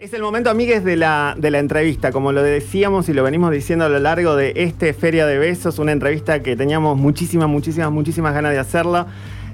Es el momento, amigues, de la, de la entrevista. Como lo decíamos y lo venimos diciendo a lo largo de este Feria de Besos, una entrevista que teníamos muchísimas, muchísimas, muchísimas ganas de hacerla.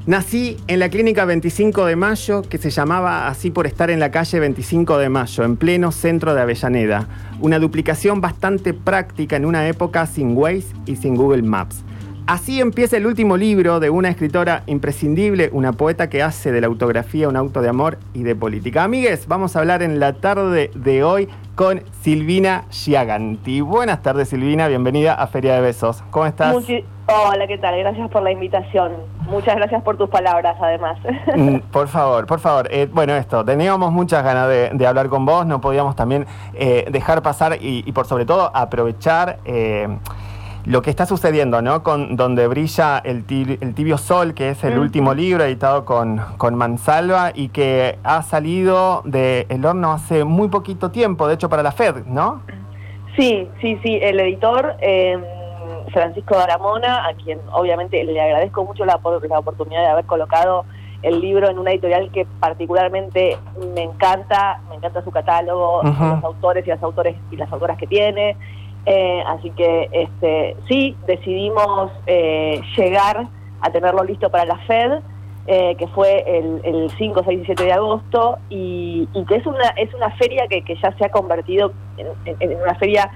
Nací en la clínica 25 de Mayo, que se llamaba así por estar en la calle 25 de Mayo, en pleno centro de Avellaneda. Una duplicación bastante práctica en una época sin Waze y sin Google Maps. Así empieza el último libro de una escritora imprescindible, una poeta que hace de la autografía un auto de amor y de política. Amigues, vamos a hablar en la tarde de hoy con Silvina Giaganti. Buenas tardes, Silvina, bienvenida a Feria de Besos. ¿Cómo estás? Hola, ¿qué tal? Gracias por la invitación. Muchas gracias por tus palabras, además. Mm, por favor, por favor. Eh, bueno, esto, teníamos muchas ganas de, hablar con vos, no podíamos también eh, dejar pasar y, por sobre todo aprovechar... Eh, lo que está sucediendo, ¿no? Con donde brilla el, tibio, sol, que es el último libro editado con, con, Mansalva y que ha salido del horno hace muy poquito tiempo, de hecho para la FED, ¿no? Sí, sí, sí. El editor em, Francisco Aramona, a quien obviamente le agradezco mucho la, la oportunidad de haber colocado el libro en una editorial que particularmente me encanta, me encanta su catálogo, los autores y las autores y las autoras que tiene. Eh, así que este, sí, decidimos eh, llegar a tenerlo listo para la FED, eh, que fue el, 5, 6 y 7 de agosto, y, que es una, es una feria que, ya se ha convertido en, una feria,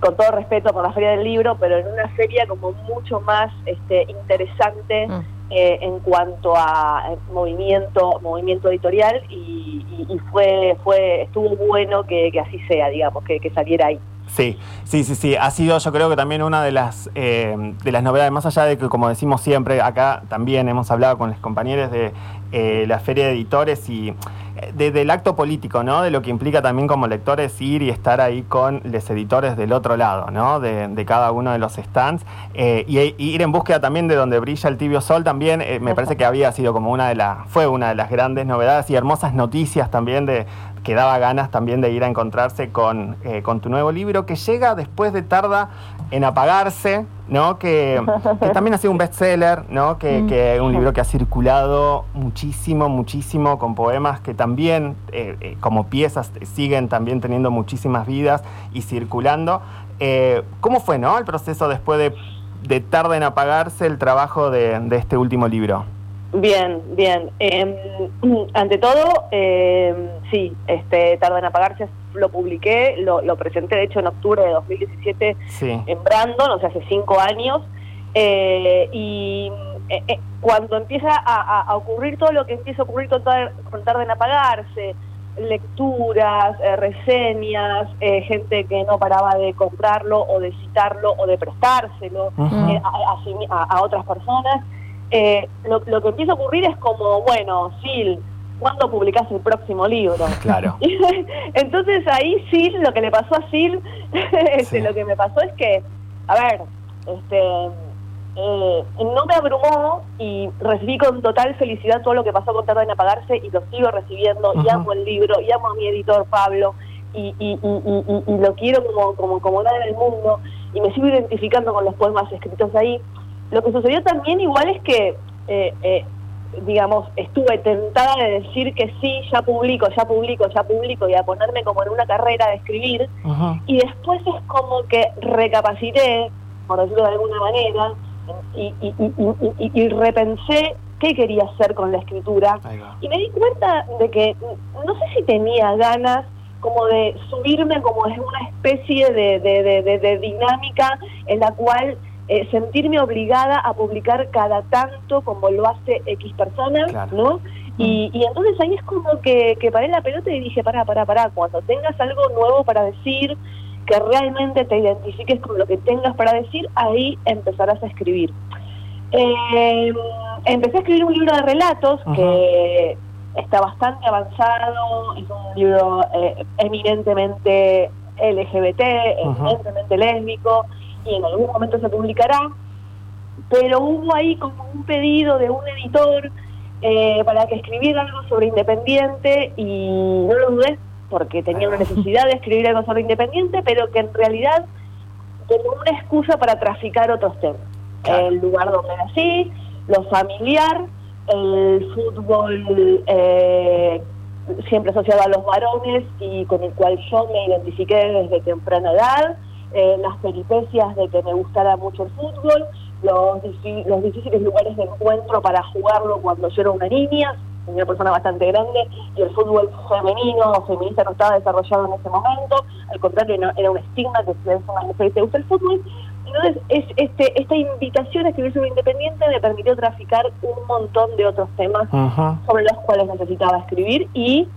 con todo respeto por la feria del libro, pero en una feria como mucho más este, interesante. Mm. en cuanto a movimiento movimiento editorial y, fue fue estuvo bueno que, así sea digamos que saliera ahí Sí, sí, sí, sí. Ha sido yo creo que también una de las, eh, de las novedades, más allá de que como decimos siempre, acá también hemos hablado con los compañeros de eh, la Feria de Editores y eh, del acto político, ¿no? De lo que implica también como lectores ir y estar ahí con los editores del otro lado, ¿no? De, cada uno de los stands. y, ir en búsqueda también de donde brilla el tibio sol también, me parece que había sido como una de las, fue una de las grandes novedades y hermosas noticias también de, que daba ganas también de ir a encontrarse con, eh, con tu nuevo libro, que llega después de tarda en apagarse, ¿no? Que, también ha sido un bestseller, ¿no? Que, mm. que, un libro que ha circulado muchísimo, muchísimo, con poemas que también, eh, eh, como piezas, siguen también teniendo muchísimas vidas y circulando. ¿Cómo fue, ¿no? El proceso después de, de tarda en apagarse, el trabajo de, de este último libro. Bien, bien. Em, ante todo, eh, sí, este, tarda en apagarse, lo publiqué, lo, presenté de hecho en octubre de 2017 en Brandon, o sea, hace cinco años, eh, y eh, eh, cuando empieza a, ocurrir todo lo que empieza a ocurrir con, tarda en apagarse, lecturas, reseñas, gente que no paraba de comprarlo o de citarlo o de prestárselo a otras personas, eh, lo, que empieza a ocurrir es como, bueno, Sil, ¿cuándo publicás el próximo libro? Claro. Entonces ahí Sil, lo que le pasó a Sil, este, lo que me pasó es que, a ver, este, eh, no me abrumó y recibí con total felicidad todo lo que pasó con Tarda en Apagarse y lo sigo recibiendo y amo el libro y amo a mi editor Pablo y, y, y, lo quiero como, como, como nada en el mundo y me sigo identificando con los poemas escritos ahí. Lo que sucedió también igual es que, eh, eh, digamos, estuve tentada de decir que sí, ya publico, ya publico, ya publico, y a ponerme como en una carrera de escribir, y después es como que recapacité, por decirlo de alguna manera, y, repensé qué quería hacer con la escritura, y me di cuenta de que no sé si tenía ganas como de subirme como en una especie de, de dinámica en la cual eh, sentirme obligada a publicar cada tanto como lo hace X personas, ¿no? Y, y, entonces ahí es como que, que paré la pelota y dije, para, para, para, cuando tengas algo nuevo para decir, que realmente te identifiques con lo que tengas para decir, ahí empezarás a escribir. Eh, empecé a escribir un libro de relatos que está bastante avanzado, es un libro eh, eminentemente LGBT, eminentemente lésbico, y en algún momento se publicará, pero hubo ahí como un pedido de un editor eh, para que escribiera algo sobre Independiente y no lo dudé porque tenía una necesidad de escribir algo sobre Independiente, pero que en realidad tenía una excusa para traficar otros temas. El lugar donde nací, lo familiar, el fútbol eh, siempre asociado a los varones y con el cual yo me identifiqué desde temprana edad, eh, las peripecias de que me gustara mucho el fútbol, los, los difíciles lugares de encuentro para jugarlo cuando yo era una niña, una persona bastante grande, y el fútbol femenino o feminista no estaba desarrollado en ese momento, al contrario, era un estigma que si eres una mujer y te gusta el fútbol. Entonces, es, este, esta invitación a escribir sobre Independiente me permitió traficar un montón de otros temas sobre los cuales necesitaba escribir y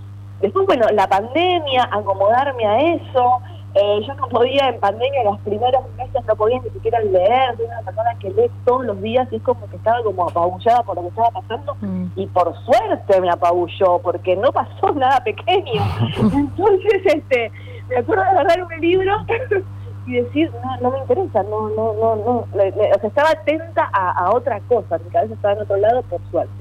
después, bueno, la pandemia, acomodarme a eso, eh, yo no podía en pandemia, los primeros meses no podía ni siquiera leer, soy una persona que lee todos los días y es como que estaba como apabullada por lo que estaba pasando mm. y por suerte me apabulló porque no pasó nada pequeño. Entonces, este, me acuerdo de agarrar un libro y decir, no, no me interesa, no, no, no, no, o sea, estaba atenta a, otra cosa, mi cabeza estaba en otro lado por suerte.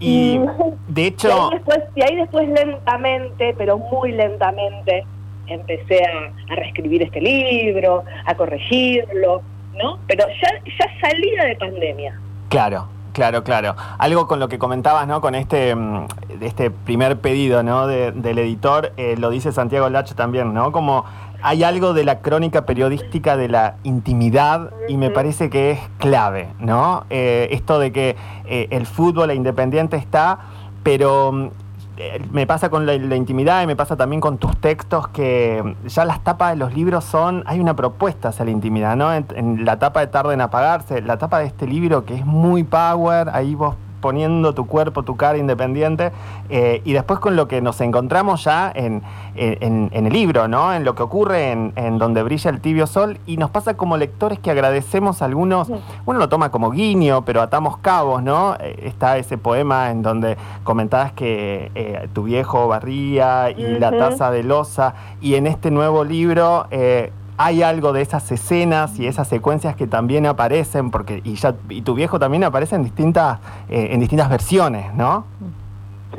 Y de hecho... Y ahí después, y ahí después lentamente, pero muy lentamente, empecé a, reescribir este libro, a corregirlo, ¿no? Pero ya, ya salía de pandemia. Claro, Claro, claro. Algo con lo que comentabas, ¿no? Con este, mm, este primer pedido, ¿no? del editor, eh, lo dice Santiago Lacho también, ¿no? Como hay algo de la crónica periodística de la intimidad y me parece que es clave, ¿no? Eh, esto de que eh, el fútbol, e independiente está, pero mm, me pasa con la, intimidad y me pasa también con tus textos que ya las tapas de los libros son, hay una propuesta hacia la intimidad, ¿no? En, en la tapa de Tarde en Apagarse, la tapa de este libro que es muy power, ahí vos poniendo tu cuerpo, tu cara independiente, eh, y después con lo que nos encontramos ya en, el libro, ¿no? En lo que ocurre en, donde brilla el tibio sol, y nos pasa como lectores que agradecemos a algunos, uno lo toma como guiño, pero atamos cabos, ¿no? Eh, está ese poema en donde comentabas que eh, tu viejo barría y la taza de losa, y en este nuevo libro hay algo de esas escenas y esas secuencias que también aparecen, porque y, ya, y tu viejo también aparece en distintas, eh, en distintas versiones, ¿no?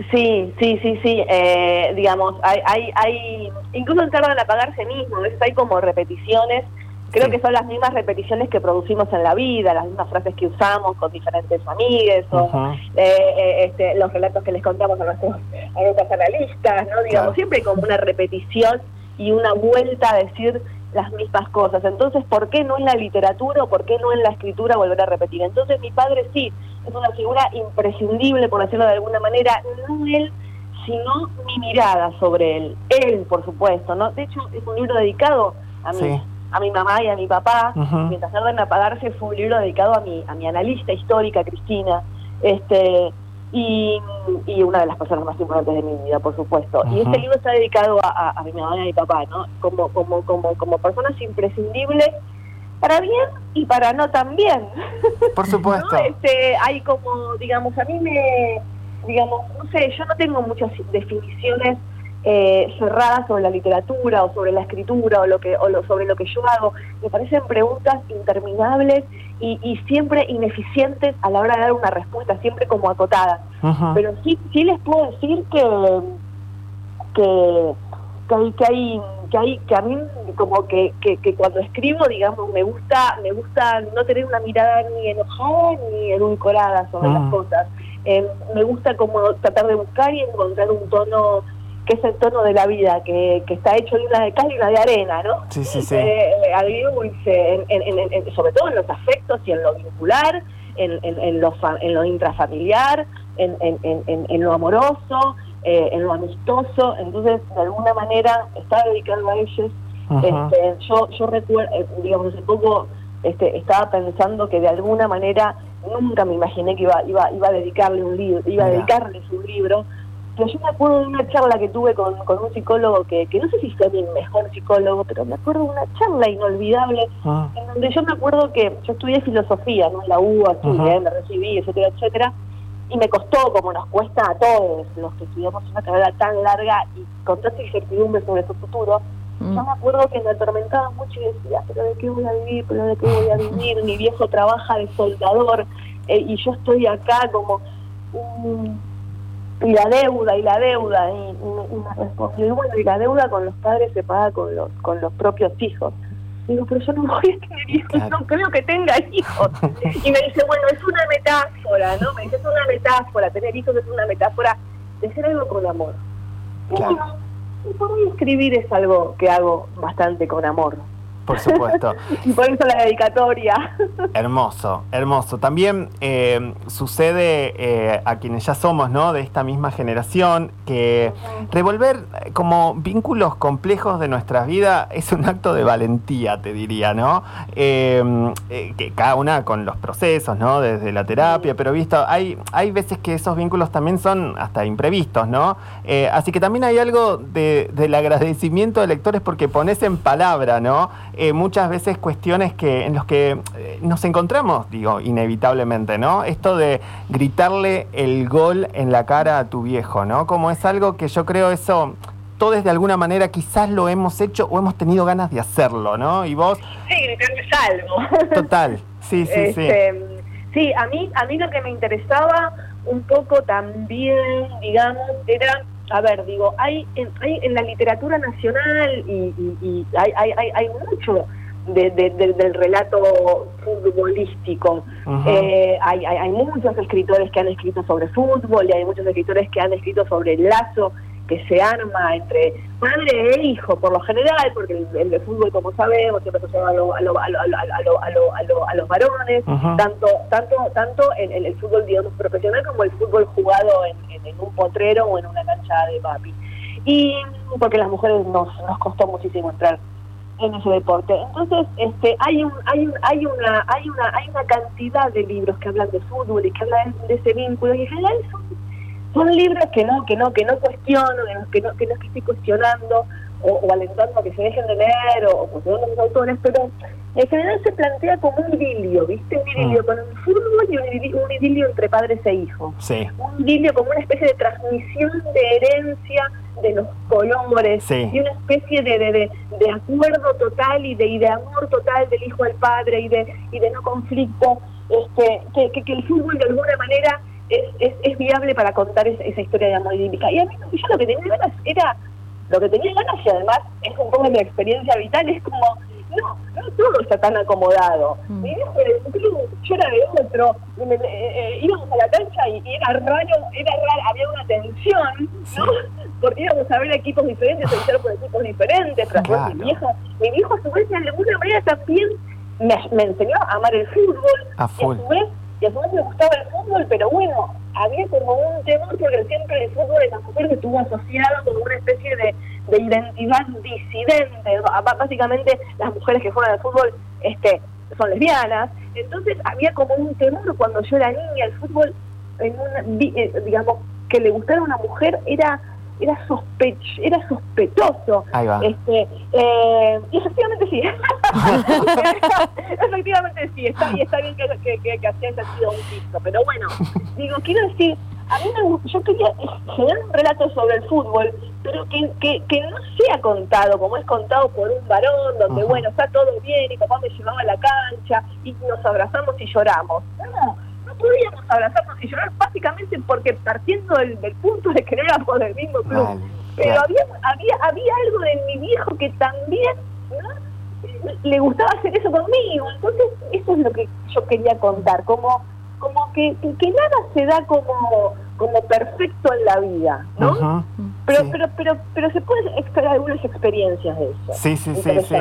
Sí, sí, sí, sí. Eh, digamos, hay, hay, hay, incluso en Tardan en apagarse mismo, hay como repeticiones. Creo que son las mismas repeticiones que producimos en la vida, las mismas frases que usamos con diferentes amigues, o eh, este, los relatos que les contamos a nuestros, a nuestros analistas, ¿no? Digamos, siempre hay como una repetición y una vuelta a decir las mismas cosas. Entonces, ¿por qué no en la literatura o por qué no en la escritura volver a repetir? Entonces, mi padre sí, es una figura imprescindible, por decirlo de alguna manera, no él, sino mi mirada sobre él. Él, por supuesto, ¿no? De hecho, es un libro dedicado a mí. a mi mamá y a mi papá, mientras tardan en apagarse fue un libro dedicado a mi, a mi analista histórica, Cristina, este, y, una de las personas más importantes de mi vida, por supuesto. Y este libro está dedicado a, mi mamá y a mi papá, ¿no? Como, como, como, como personas imprescindibles para bien y para no tan bien. Por supuesto. este, hay como, digamos, a mí me, digamos, no sé, yo no tengo muchas definiciones eh, cerradas sobre la literatura o sobre la escritura o lo que o lo, sobre lo que yo hago. Me parecen preguntas interminables y, siempre ineficientes a la hora de dar una respuesta siempre como acotada pero sí sí les puedo decir que que que hay que hay que hay que a mí como que, que, cuando escribo digamos me gusta me gusta no tener una mirada ni enojada ni edulcorada sobre las mm. cosas. Eh, me gusta como tratar de buscar y encontrar un tono que es el tono de la vida, que, que está hecho de una de cal y una de arena, ¿no? Sí, sí, sí. Eh, sobre todo en los afectos y en lo vincular, en, en, lo, en lo intrafamiliar, en, en, lo amoroso, eh, en lo amistoso. Entonces, de alguna manera, está dedicado a ellos. Este, yo yo recuerdo, eh, digamos, hace poco este, estaba pensando que de alguna manera nunca me imaginé que iba, iba, iba a dedicarle un libro, iba a dedicarles un libro pero yo me acuerdo de una charla que tuve con, un psicólogo que, que no sé si fue mi mejor psicólogo, pero me acuerdo de una charla inolvidable ah. en donde yo me acuerdo que yo estudié filosofía, ¿no? En la UBA, estudié, me recibí, etcétera, etcétera, y me costó, como nos cuesta a todos los que estudiamos una carrera tan larga y con tanta incertidumbre sobre su futuro, mm. yo me acuerdo que me atormentaba mucho y decía, pero ¿de qué voy a vivir? ¿Pero de qué voy a vivir? Mi viejo trabaja de soldador eh, y yo estoy acá como un y la deuda y la deuda y, me respondió y bueno y la deuda con los padres se paga con los con los propios hijos. Digo pero yo no voy a tener hijos no creo que tenga hijos. Y me dice bueno es una metáfora no me dice es una metáfora tener hijos es una metáfora de hacer algo con amor Y por ahí escribir es algo que hago bastante con amor. Por supuesto. y por eso la dedicatoria. hermoso, hermoso. También eh, sucede eh, a quienes ya somos, ¿no? De esta misma generación, que revolver eh, como vínculos complejos de nuestras vidas es un acto de valentía, te diría, ¿no? que cada una con los procesos, ¿no? Desde la terapia, pero visto, hay, hay veces que esos vínculos también son hasta imprevistos, ¿no? así que también hay algo del agradecimiento de lectores porque pones en palabra, ¿no? Eh, muchas veces cuestiones que, en los que eh, nos encontramos, digo, inevitablemente, ¿no? Esto de gritarle el gol en la cara a tu viejo, ¿no? Como es algo que yo creo eso todos de alguna manera quizás lo hemos hecho o hemos tenido ganas de hacerlo, ¿no? Y vos... Sí, gritarle algo. Total, sí, sí, sí. Este, sí, a mí, a mí lo que me interesaba un poco también, digamos, era a ver, digo, hay en, hay en la literatura nacional y, hay, hay, hay, mucho del relato futbolístico. Eh, hay, hay, hay, muchos escritores que han escrito sobre fútbol y hay muchos escritores que han escrito sobre el lazo que se arma entre padre e hijo, por lo general, porque el, fútbol, como sabemos, siempre se a, a, a, los varones, tanto tanto tanto el, el, fútbol, digamos, profesional como el fútbol jugado en, un potrero o en una cancha de papi. Y porque las mujeres nos, nos costó muchísimo entrar en ese deporte. Entonces, este, hay un, hay un, hay una, hay una, hay una cantidad de libros que hablan de fútbol y que hablan de ese vínculo y en general son son libros que no, que no, que no cuestiono, que no, que no, que estoy cuestionando o, alentando a que se dejen de leer o, cuestionando a los autores, pero en general se plantea como un idilio, ¿viste? Un idilio mm. con un fútbol y un idilio, entre padres e hijos. Un idilio como una especie de transmisión de herencia de los colores y una especie de, de, de, acuerdo total y de, y de amor total del hijo al padre y de, y de no conflicto, este, que, que, que el fútbol de alguna manera es, es, viable para contar esa, historia de amor idílica. Y a mí yo lo que tenía ganas era, lo que tenía ganas y además es un poco mi experiencia vital, es como, no, no todo está tan acomodado. Mm. Mi viejo era un club, yo era de otro, eh, eh, íbamos a la cancha y, era raro, era raro, había una tensión, ¿no? Porque íbamos a ver equipos diferentes, a por equipos diferentes, pero mi viejo, mi viejo a su vez de alguna manera también me, me enseñó a amar el fútbol, a, y a su vez y a su vez me gustaba el fútbol, pero bueno, había como un temor porque siempre el fútbol de la mujer se estuvo asociado como una especie de, identidad disidente. Básicamente las mujeres que juegan al fútbol este, son lesbianas. Entonces había como un temor cuando yo era niña, el fútbol, en una, eh, digamos, que le gustara a una mujer era era sospech era sospechoso. Este, eh, y efectivamente sí. efectivamente sí, está, y está bien que, que, que, que sido un piso. Pero bueno, digo, quiero decir, a mí me, yo quería generar un relato sobre el fútbol, pero que, que, que no sea contado como es contado por un varón, donde bueno, está todo bien y papá me llevaba a la cancha y nos abrazamos y lloramos. No, podíamos abrazarnos y llorar básicamente porque partiendo del, punto de que no éramos del mismo club. Pero había, había, había algo de mi viejo que también le gustaba hacer eso conmigo. Entonces, eso es lo que yo quería contar, como, como que, que nada se da como como perfecto en la vida, ¿no? pero, pero, pero, pero se pueden extraer algunas experiencias de eso. Sí, sí, sí, sí.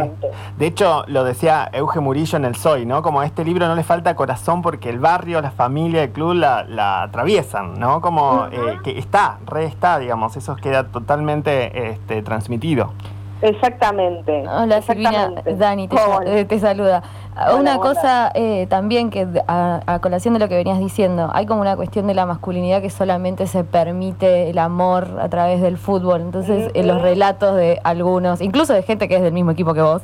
De hecho, lo decía Euge Murillo en el Soy, ¿no? Como a este libro no le falta corazón porque el barrio, la familia, el club la, la atraviesan, ¿no? Como eh, que está, re está, digamos, eso queda totalmente este, transmitido. Exactamente. Hola Silvina, Dani, te, te saluda. Una cosa eh, también que a, colación de lo que venías diciendo, hay como una cuestión de la masculinidad que solamente se permite el amor a través del fútbol. Entonces, en los relatos de algunos, incluso de gente que es del mismo equipo que vos,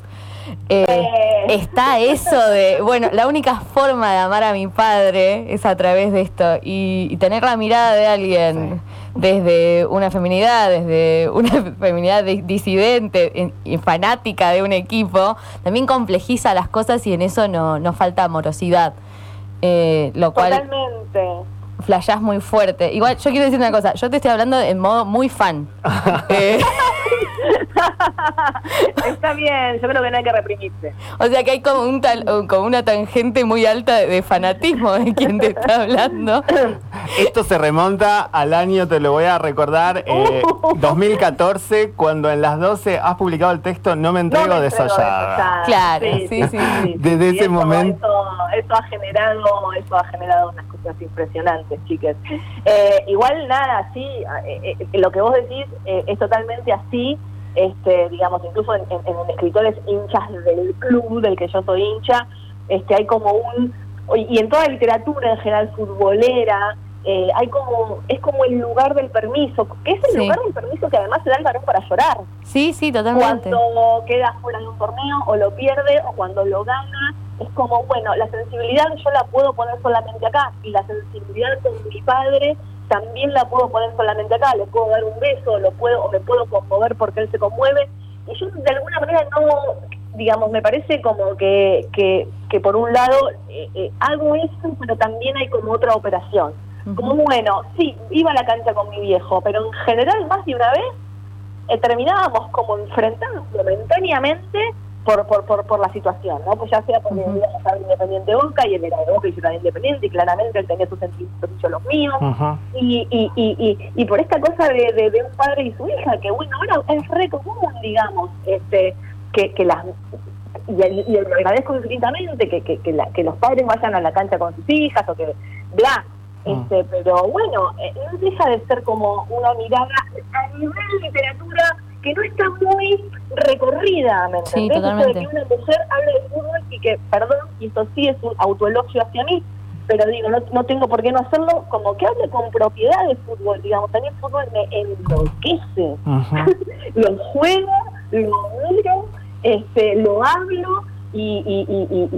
eh, está eso de, bueno, la única forma de amar a mi padre es a través de esto y, tener la mirada de alguien desde una feminidad, desde una feminidad disidente y fanática de un equipo, también complejiza las cosas y en eso no, no falta amorosidad. Eh, lo cual Totalmente. Flashás muy fuerte. Igual, yo quiero decir una cosa, yo te estoy hablando en modo muy fan. Eh, Está bien, yo creo que no hay que reprimirse. O sea que hay como, un tal, como una tangente muy alta de, fanatismo de quien te está hablando. Esto se remonta al año, te lo voy a recordar, 2014, eh, cuando en las 12 has publicado el texto No me entrego, no Claro, sí, sí, sí. Desde ese momento... Eso, ha generado, eso ha generado unas cosas impresionantes, chicas. Eh, igual nada, sí, eh, lo que vos decís es totalmente así este, digamos, incluso en, escritores hinchas del club del que yo soy hincha, este, hay como un, y en toda la literatura en general futbolera, eh, hay como, es como el lugar del permiso, que es el lugar del permiso que además se da el varón para llorar. Sí, sí, totalmente. Cuando queda fuera de un torneo o lo pierde o cuando lo gana, es como, bueno, la sensibilidad yo la puedo poner solamente acá y la sensibilidad con mi padre también la puedo poner solamente acá, le puedo dar un beso, lo puedo, o me puedo conmover porque él se conmueve. Y yo de alguna manera no, digamos, me parece como que, que, que por un lado eh, eh, hago eso, pero también hay como otra operación. Como bueno, sí, iba a la cancha con mi viejo, pero en general más de una vez eh, terminábamos como enfrentados momentáneamente por, por, por, por la situación, ¿no? Pues ya sea porque uh -huh. Independiente Boca y él era de Boca y yo era Independiente y claramente él tenía sus sentimientos y yo los míos. y, y, y, y, por esta cosa de, de, un padre y su hija, que bueno, ahora es re común, digamos, este que, que las y, y le agradezco infinitamente que, que, que, la, que, los padres vayan a la cancha con sus hijas o que bla este pero bueno eh, no deja de ser como una mirada a nivel literatura que no está muy recorrida, ¿me entendés? Sí, de que una mujer hable de fútbol y que, perdón, y esto sí es un autoelogio hacia mí, pero digo, no, no tengo por qué no hacerlo, como que hable con propiedad de fútbol, digamos, mí el fútbol me enloquece. lo juego, lo miro, este, lo hablo y, y, y,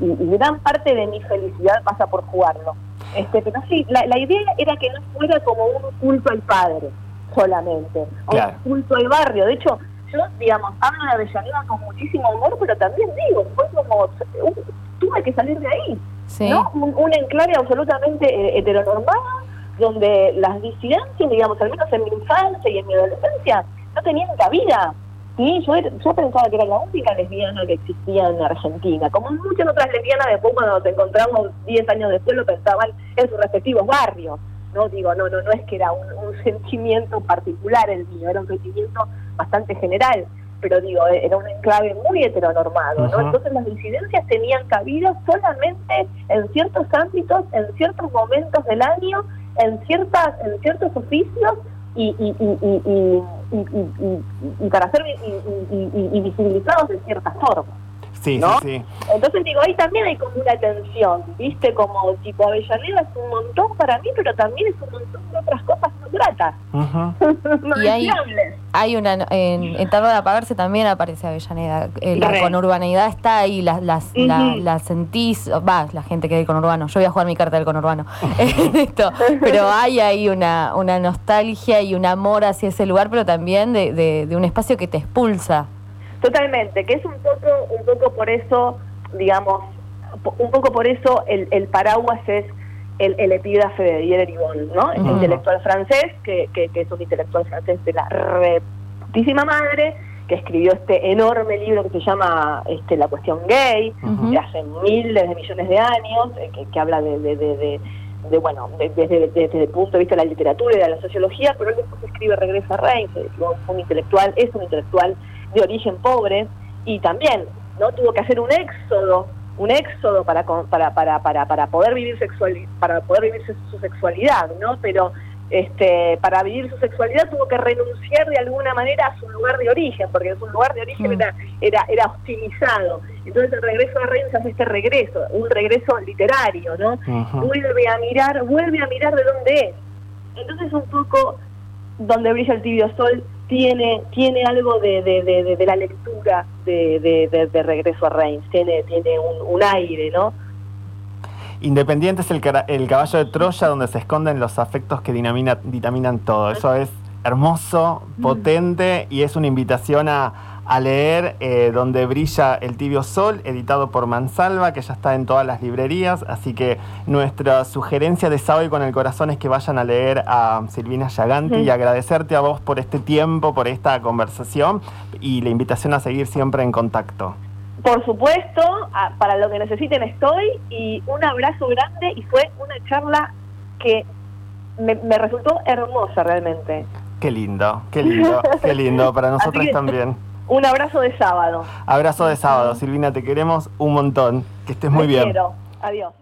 y, gran parte de mi felicidad pasa por jugarlo. Este, pero sí, la, la idea era que no fuera como un culto al padre solamente, claro. o culto al barrio. De hecho, yo, digamos, hablo de Avellaneda con muchísimo humor, pero también digo, fue como, tuve que salir de ahí, ¿no? Un, enclave absolutamente eh, heteronormado, donde las disidencias, digamos, al menos en mi infancia y en mi adolescencia, no tenían cabida. Sí, yo, yo pensaba que era la única lesbiana que existía en Argentina. Como muchas otras lesbianas, después cuando nos encontramos 10 años después lo pensaban en sus respectivos barrios. No digo, no, no, no es que era un, un sentimiento particular el mío, era un sentimiento bastante general, pero digo, era un enclave muy heteronormado, ¿no? Entonces las disidencias tenían cabida solamente en ciertos ámbitos, en ciertos momentos del año, en ciertas, en ciertos oficios y, y, y, y, y para ser y, visibilizados de cierta forma. Sí, ¿no? sí, sí. Entonces digo, ahí también hay como una tensión, ¿viste? Como tipo Avellaneda es un montón para mí, pero también es un montón de otras cosas no gratas. Uh -huh. no y hay, hay una, en, en Tarde de Apagarse también aparece Avellaneda. Eh, la conurbanidad está ahí, las, las, uh -huh. la, la, sentís, va, la gente que hay conurbano, yo voy a jugar mi carta del conurbano, Esto, pero hay ahí una, una nostalgia y un amor hacia ese lugar, pero también de, de, de un espacio que te expulsa. Totalmente, que es un poco, un poco por eso, digamos, un poco por eso el, el paraguas es el, el epígrafe de Didier Eribon, ¿no? El uh -huh. intelectual francés, que, que, que, es un intelectual francés de la reputísima madre, que escribió este enorme libro que se llama este, La cuestión gay, uh -huh. de hace miles de millones de años, eh, que, que, habla de, de, de, de de bueno, desde, desde, el punto de vista de la literatura y de la sociología, pero él después escribe Regresa a Reims, un intelectual, es un intelectual de origen pobre y también no tuvo que hacer un éxodo un éxodo para para para para, para poder vivir sexual para poder vivir su, sexualidad no pero este para vivir su sexualidad tuvo que renunciar de alguna manera a su lugar de origen porque su lugar de origen mm. era, era era hostilizado. Entonces el regreso a Reims hace este regreso un regreso literario no vuelve a mirar vuelve a mirar de dónde es. Entonces un poco donde brilla el tibio sol tiene tiene algo de, de, de, de la lectura de, de, Regreso a Reims, tiene, tiene un, un aire, ¿no? Independiente es el, el, caballo de Troya donde se esconden los afectos que dinamina, ditaminan todo. Eso es hermoso, mm. potente y es una invitación a, leer eh, Donde brilla el tibio sol, editado por Mansalva, que ya está en todas las librerías. Así que nuestra sugerencia de sábado con el corazón es que vayan a leer a Silvina Yaganti y agradecerte a vos por este tiempo, por esta conversación y la invitación a seguir siempre en contacto. Por supuesto, para lo que necesiten estoy y un abrazo grande y fue una charla que me, resultó hermosa realmente. Qué lindo, qué lindo, qué lindo, para nosotros también. Un abrazo de sábado. Abrazo de sábado, Silvina, te queremos un montón. Que estés muy bien. Quiero. Adiós.